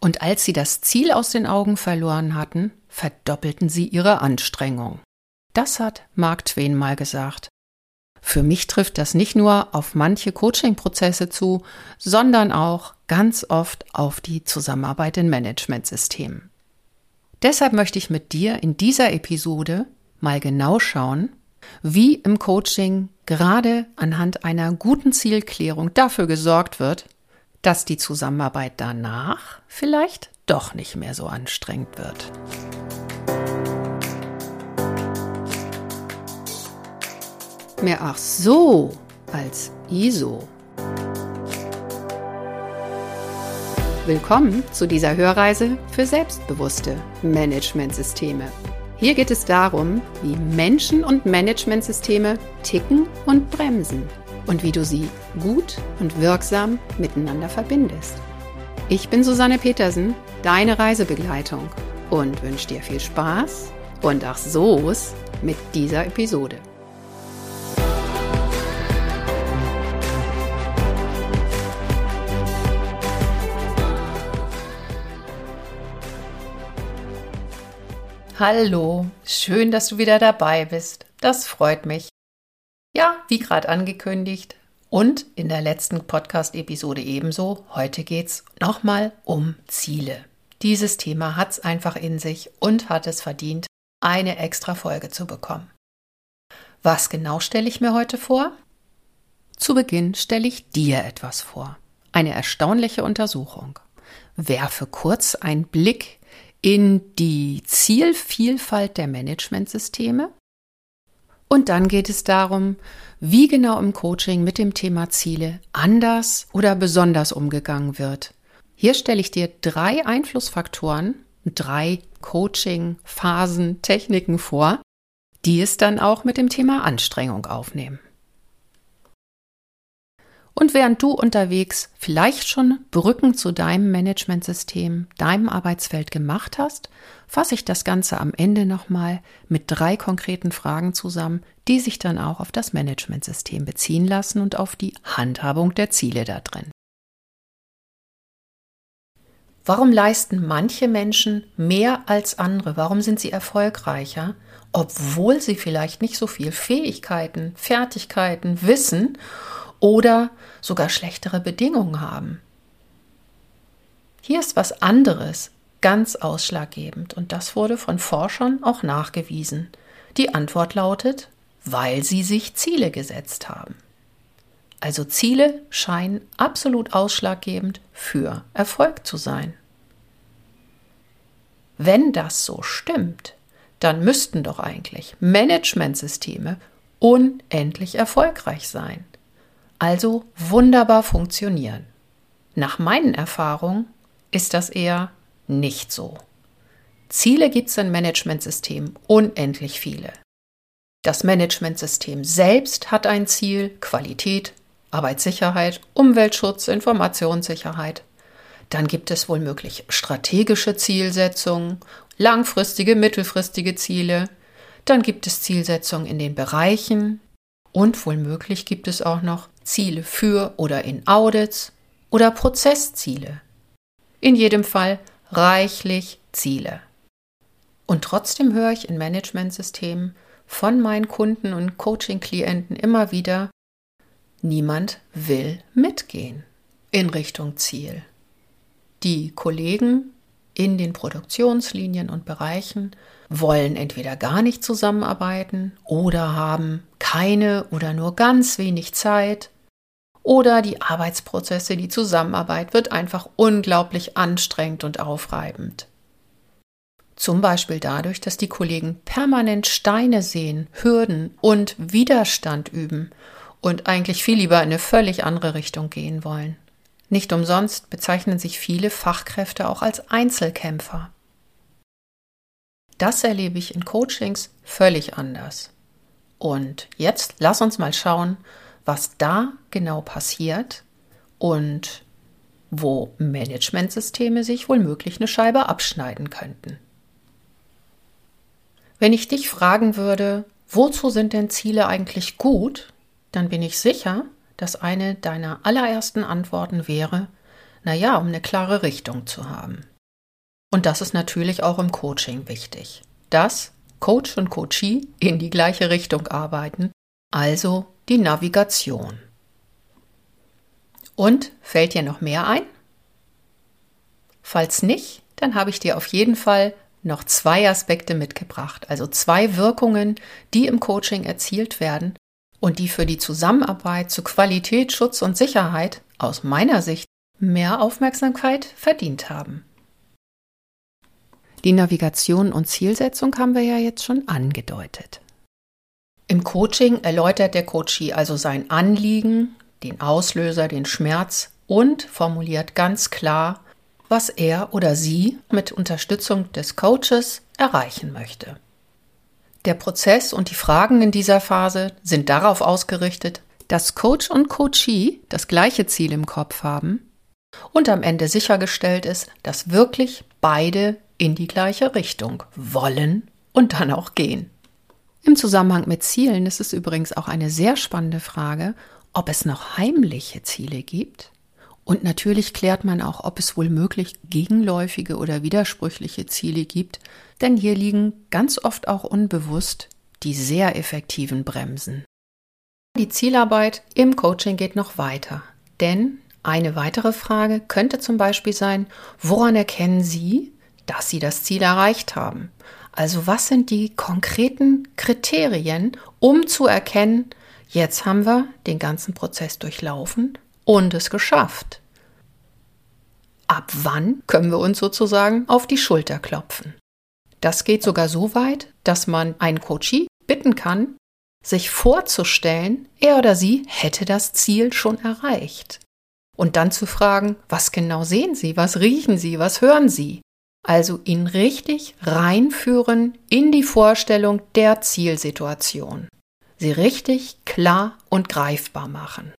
Und als sie das Ziel aus den Augen verloren hatten, verdoppelten sie ihre Anstrengung. Das hat Mark Twain mal gesagt. Für mich trifft das nicht nur auf manche Coaching-Prozesse zu, sondern auch ganz oft auf die Zusammenarbeit in Managementsystemen. Deshalb möchte ich mit dir in dieser Episode mal genau schauen, wie im Coaching gerade anhand einer guten Zielklärung dafür gesorgt wird, dass die Zusammenarbeit danach vielleicht doch nicht mehr so anstrengend wird. Mehr ach so als ISO. Willkommen zu dieser Hörreise für selbstbewusste Managementsysteme. Hier geht es darum, wie Menschen und Managementsysteme ticken und bremsen und wie du sie gut und wirksam miteinander verbindest. Ich bin Susanne Petersen, deine Reisebegleitung und wünsche dir viel Spaß und ach so's mit dieser Episode. Hallo, schön, dass du wieder dabei bist. Das freut mich. Ja, wie gerade angekündigt und in der letzten Podcast-Episode ebenso, heute geht es nochmal um Ziele. Dieses Thema hat es einfach in sich und hat es verdient, eine extra Folge zu bekommen. Was genau stelle ich mir heute vor? Zu Beginn stelle ich dir etwas vor. Eine erstaunliche Untersuchung. Werfe kurz einen Blick in die Zielvielfalt der Managementsysteme. Und dann geht es darum, wie genau im Coaching mit dem Thema Ziele anders oder besonders umgegangen wird. Hier stelle ich dir drei Einflussfaktoren, drei Coaching-Phasen, Techniken vor, die es dann auch mit dem Thema Anstrengung aufnehmen. Und während du unterwegs vielleicht schon Brücken zu deinem Managementsystem, deinem Arbeitsfeld gemacht hast, fasse ich das Ganze am Ende nochmal mit drei konkreten Fragen zusammen, die sich dann auch auf das Managementsystem beziehen lassen und auf die Handhabung der Ziele da drin. Warum leisten manche Menschen mehr als andere? Warum sind sie erfolgreicher, obwohl sie vielleicht nicht so viel Fähigkeiten, Fertigkeiten, Wissen oder sogar schlechtere Bedingungen haben. Hier ist was anderes ganz ausschlaggebend und das wurde von Forschern auch nachgewiesen. Die Antwort lautet, weil sie sich Ziele gesetzt haben. Also Ziele scheinen absolut ausschlaggebend für Erfolg zu sein. Wenn das so stimmt, dann müssten doch eigentlich Managementsysteme unendlich erfolgreich sein also wunderbar funktionieren. Nach meinen Erfahrungen ist das eher nicht so. Ziele gibt es im Managementsystem unendlich viele. Das Managementsystem selbst hat ein Ziel, Qualität, Arbeitssicherheit, Umweltschutz, Informationssicherheit. Dann gibt es womöglich strategische Zielsetzungen, langfristige, mittelfristige Ziele. Dann gibt es Zielsetzungen in den Bereichen und womöglich gibt es auch noch Ziele für oder in Audits oder Prozessziele. In jedem Fall reichlich Ziele. Und trotzdem höre ich in Managementsystemen von meinen Kunden und Coaching-Klienten immer wieder, niemand will mitgehen in Richtung Ziel. Die Kollegen in den Produktionslinien und Bereichen wollen entweder gar nicht zusammenarbeiten oder haben keine oder nur ganz wenig Zeit oder die Arbeitsprozesse, die Zusammenarbeit wird einfach unglaublich anstrengend und aufreibend. Zum Beispiel dadurch, dass die Kollegen permanent Steine sehen, Hürden und Widerstand üben und eigentlich viel lieber in eine völlig andere Richtung gehen wollen. Nicht umsonst bezeichnen sich viele Fachkräfte auch als Einzelkämpfer. Das erlebe ich in Coachings völlig anders. Und jetzt lass uns mal schauen, was da genau passiert und wo Managementsysteme sich wohl möglich eine Scheibe abschneiden könnten. Wenn ich dich fragen würde, wozu sind denn Ziele eigentlich gut, dann bin ich sicher, dass eine deiner allerersten Antworten wäre, Naja, um eine klare Richtung zu haben. Und das ist natürlich auch im Coaching wichtig, dass Coach und Coachee in die gleiche Richtung arbeiten, also die Navigation. Und fällt dir noch mehr ein? Falls nicht, dann habe ich dir auf jeden Fall noch zwei Aspekte mitgebracht, also zwei Wirkungen, die im Coaching erzielt werden und die für die Zusammenarbeit zu Qualität, Schutz und Sicherheit aus meiner Sicht mehr Aufmerksamkeit verdient haben. Die Navigation und Zielsetzung haben wir ja jetzt schon angedeutet. Im Coaching erläutert der Coachee also sein Anliegen, den Auslöser, den Schmerz und formuliert ganz klar, was er oder sie mit Unterstützung des Coaches erreichen möchte. Der Prozess und die Fragen in dieser Phase sind darauf ausgerichtet, dass Coach und Coachee das gleiche Ziel im Kopf haben und am Ende sichergestellt ist, dass wirklich beide in die gleiche Richtung wollen und dann auch gehen. Im Zusammenhang mit Zielen ist es übrigens auch eine sehr spannende Frage, ob es noch heimliche Ziele gibt. Und natürlich klärt man auch, ob es wohl möglich gegenläufige oder widersprüchliche Ziele gibt, denn hier liegen ganz oft auch unbewusst die sehr effektiven Bremsen. Die Zielarbeit im Coaching geht noch weiter, denn eine weitere Frage könnte zum Beispiel sein, woran erkennen Sie, dass Sie das Ziel erreicht haben? Also was sind die konkreten Kriterien, um zu erkennen, jetzt haben wir den ganzen Prozess durchlaufen und es geschafft? Ab wann können wir uns sozusagen auf die Schulter klopfen? Das geht sogar so weit, dass man einen Coachie bitten kann, sich vorzustellen, er oder sie hätte das Ziel schon erreicht. Und dann zu fragen, was genau sehen Sie, was riechen Sie, was hören Sie? Also ihn richtig reinführen in die Vorstellung der Zielsituation. Sie richtig klar und greifbar machen.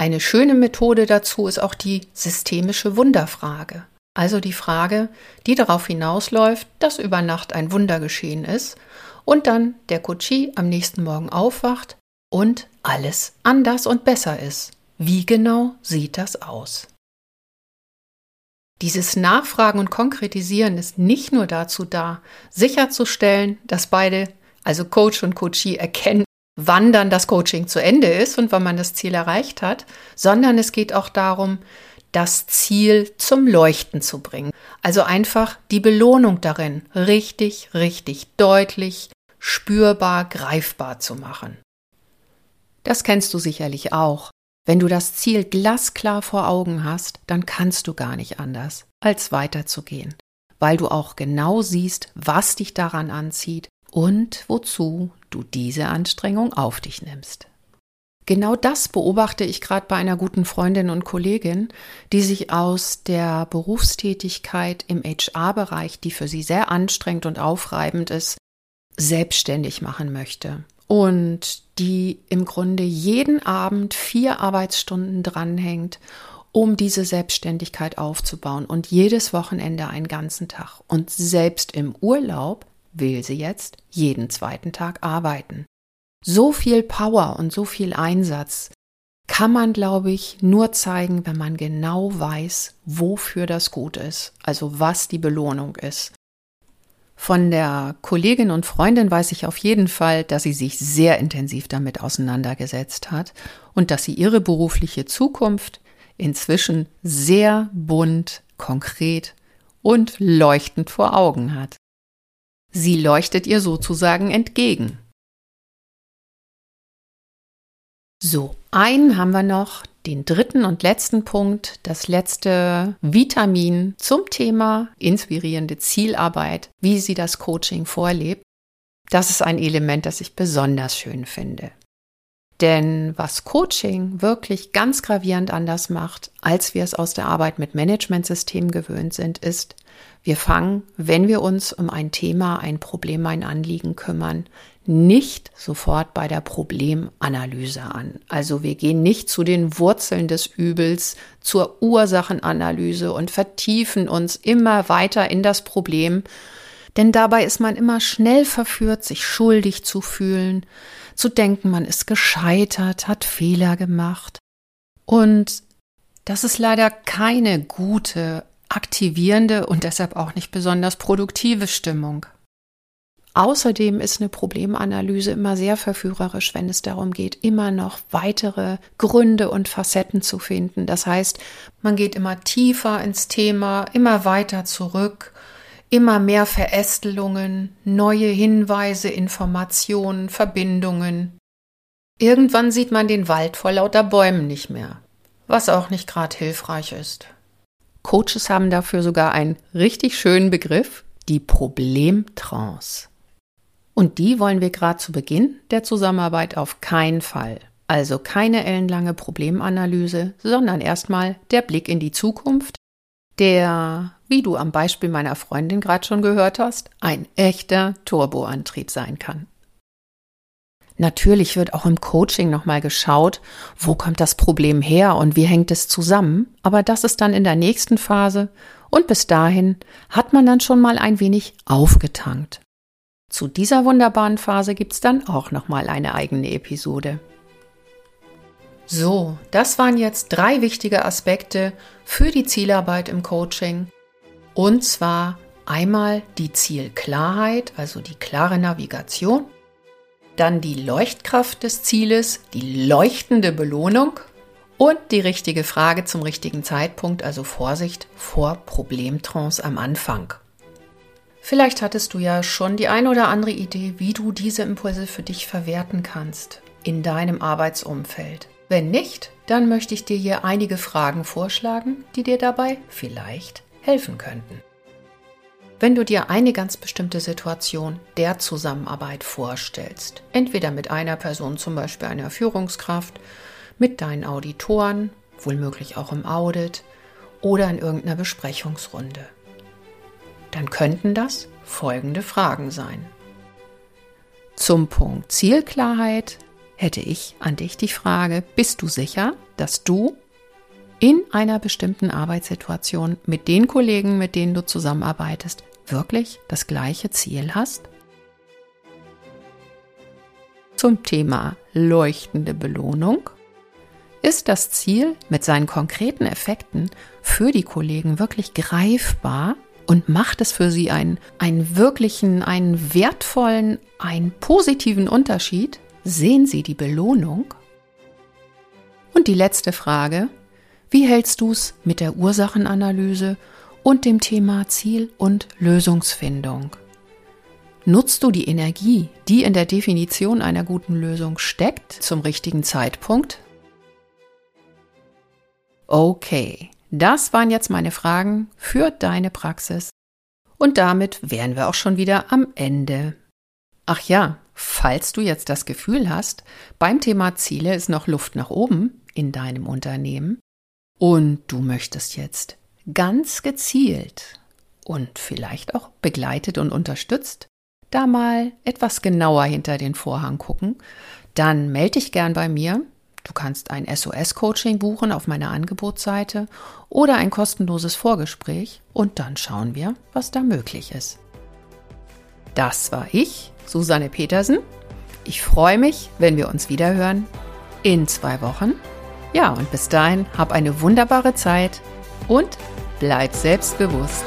Eine schöne Methode dazu ist auch die systemische Wunderfrage. Also die Frage, die darauf hinausläuft, dass über Nacht ein Wunder geschehen ist und dann der Coachie am nächsten Morgen aufwacht und alles anders und besser ist. Wie genau sieht das aus? Dieses Nachfragen und Konkretisieren ist nicht nur dazu da, sicherzustellen, dass beide, also Coach und Coachee, erkennen, wann dann das Coaching zu Ende ist und wann man das Ziel erreicht hat, sondern es geht auch darum, das Ziel zum Leuchten zu bringen. Also einfach die Belohnung darin richtig, richtig deutlich, spürbar, greifbar zu machen. Das kennst du sicherlich auch. Wenn du das Ziel glasklar vor Augen hast, dann kannst du gar nicht anders, als weiterzugehen, weil du auch genau siehst, was dich daran anzieht und wozu du diese Anstrengung auf dich nimmst. Genau das beobachte ich gerade bei einer guten Freundin und Kollegin, die sich aus der Berufstätigkeit im HR-Bereich, die für sie sehr anstrengend und aufreibend ist, selbstständig machen möchte. Und die im Grunde jeden Abend vier Arbeitsstunden dranhängt, um diese Selbstständigkeit aufzubauen und jedes Wochenende einen ganzen Tag. Und selbst im Urlaub will sie jetzt jeden zweiten Tag arbeiten. So viel Power und so viel Einsatz kann man, glaube ich, nur zeigen, wenn man genau weiß, wofür das gut ist, also was die Belohnung ist. Von der Kollegin und Freundin weiß ich auf jeden Fall, dass sie sich sehr intensiv damit auseinandergesetzt hat und dass sie ihre berufliche Zukunft inzwischen sehr bunt, konkret und leuchtend vor Augen hat. Sie leuchtet ihr sozusagen entgegen. So, einen haben wir noch, den dritten und letzten Punkt, das letzte Vitamin zum Thema inspirierende Zielarbeit, wie sie das Coaching vorlebt. Das ist ein Element, das ich besonders schön finde. Denn was Coaching wirklich ganz gravierend anders macht, als wir es aus der Arbeit mit Managementsystemen gewöhnt sind, ist, wir fangen, wenn wir uns um ein Thema, ein Problem, ein Anliegen kümmern, nicht sofort bei der Problemanalyse an. Also wir gehen nicht zu den Wurzeln des Übels, zur Ursachenanalyse und vertiefen uns immer weiter in das Problem, denn dabei ist man immer schnell verführt, sich schuldig zu fühlen, zu denken, man ist gescheitert, hat Fehler gemacht. Und Das ist leider keine gute, aktivierende und deshalb auch nicht besonders produktive Stimmung. Außerdem ist eine Problemanalyse immer sehr verführerisch, wenn es darum geht, immer noch weitere Gründe und Facetten zu finden. Das heißt, man geht immer tiefer ins Thema, immer weiter zurück, immer mehr Verästelungen, neue Hinweise, Informationen, Verbindungen. Irgendwann sieht man den Wald vor lauter Bäumen nicht mehr, was auch nicht gerade hilfreich ist. Coaches haben dafür sogar einen richtig schönen Begriff, die Problemtrance. Und die wollen wir gerade zu Beginn der Zusammenarbeit auf keinen Fall. Also keine ellenlange Problemanalyse, sondern erstmal der Blick in die Zukunft, der, wie du am Beispiel meiner Freundin gerade schon gehört hast, ein echter Turboantrieb sein kann. Natürlich wird auch im Coaching nochmal geschaut, wo kommt das Problem her und wie hängt es zusammen, aber das ist dann in der nächsten Phase und bis dahin hat man dann schon mal ein wenig aufgetankt. Zu dieser wunderbaren Phase gibt es dann auch nochmal eine eigene Episode. So, das waren jetzt drei wichtige Aspekte für die Zielarbeit im Coaching. Und zwar einmal die Zielklarheit, also die klare Navigation, dann die Leuchtkraft des Zieles, die leuchtende Belohnung und die richtige Frage zum richtigen Zeitpunkt, also Vorsicht vor Problemtrance am Anfang. Vielleicht hattest du ja schon die ein oder andere Idee, wie du diese Impulse für dich verwerten kannst in deinem Arbeitsumfeld. Wenn nicht, dann möchte ich dir hier einige Fragen vorschlagen, die dir dabei vielleicht helfen könnten. Wenn du dir eine ganz bestimmte Situation der Zusammenarbeit vorstellst, entweder mit einer Person, zum Beispiel einer Führungskraft, mit deinen Auditoren, wohlmöglich auch im Audit oder in irgendeiner Besprechungsrunde dann könnten das folgende Fragen sein. Zum Punkt Zielklarheit hätte ich an dich die Frage, bist du sicher, dass du in einer bestimmten Arbeitssituation mit den Kollegen, mit denen du zusammenarbeitest, wirklich das gleiche Ziel hast? Zum Thema leuchtende Belohnung. Ist das Ziel mit seinen konkreten Effekten für die Kollegen wirklich greifbar und macht es für sie einen, einen wirklichen, einen wertvollen, einen positiven Unterschied? Sehen Sie die Belohnung? Und die letzte Frage, wie hältst du es mit der Ursachenanalyse und dem Thema Ziel- und Lösungsfindung? Nutzt du die Energie, die in der Definition einer guten Lösung steckt, zum richtigen Zeitpunkt? Okay, das waren jetzt meine Fragen für deine Praxis. Und damit wären wir auch schon wieder am Ende. Ach ja, falls du jetzt das Gefühl hast, beim Thema Ziele ist noch Luft nach oben in deinem Unternehmen und du möchtest jetzt ganz gezielt und vielleicht auch begleitet und unterstützt da mal etwas genauer hinter den Vorhang gucken, dann melde dich gern bei mir. Du kannst ein SOS-Coaching buchen auf meiner Angebotsseite oder ein kostenloses Vorgespräch und dann schauen wir, was da möglich ist. Das war ich, Susanne Petersen. Ich freue mich, wenn wir uns wieder hören in zwei Wochen. Ja, und bis dahin hab eine wunderbare Zeit und bleib selbstbewusst.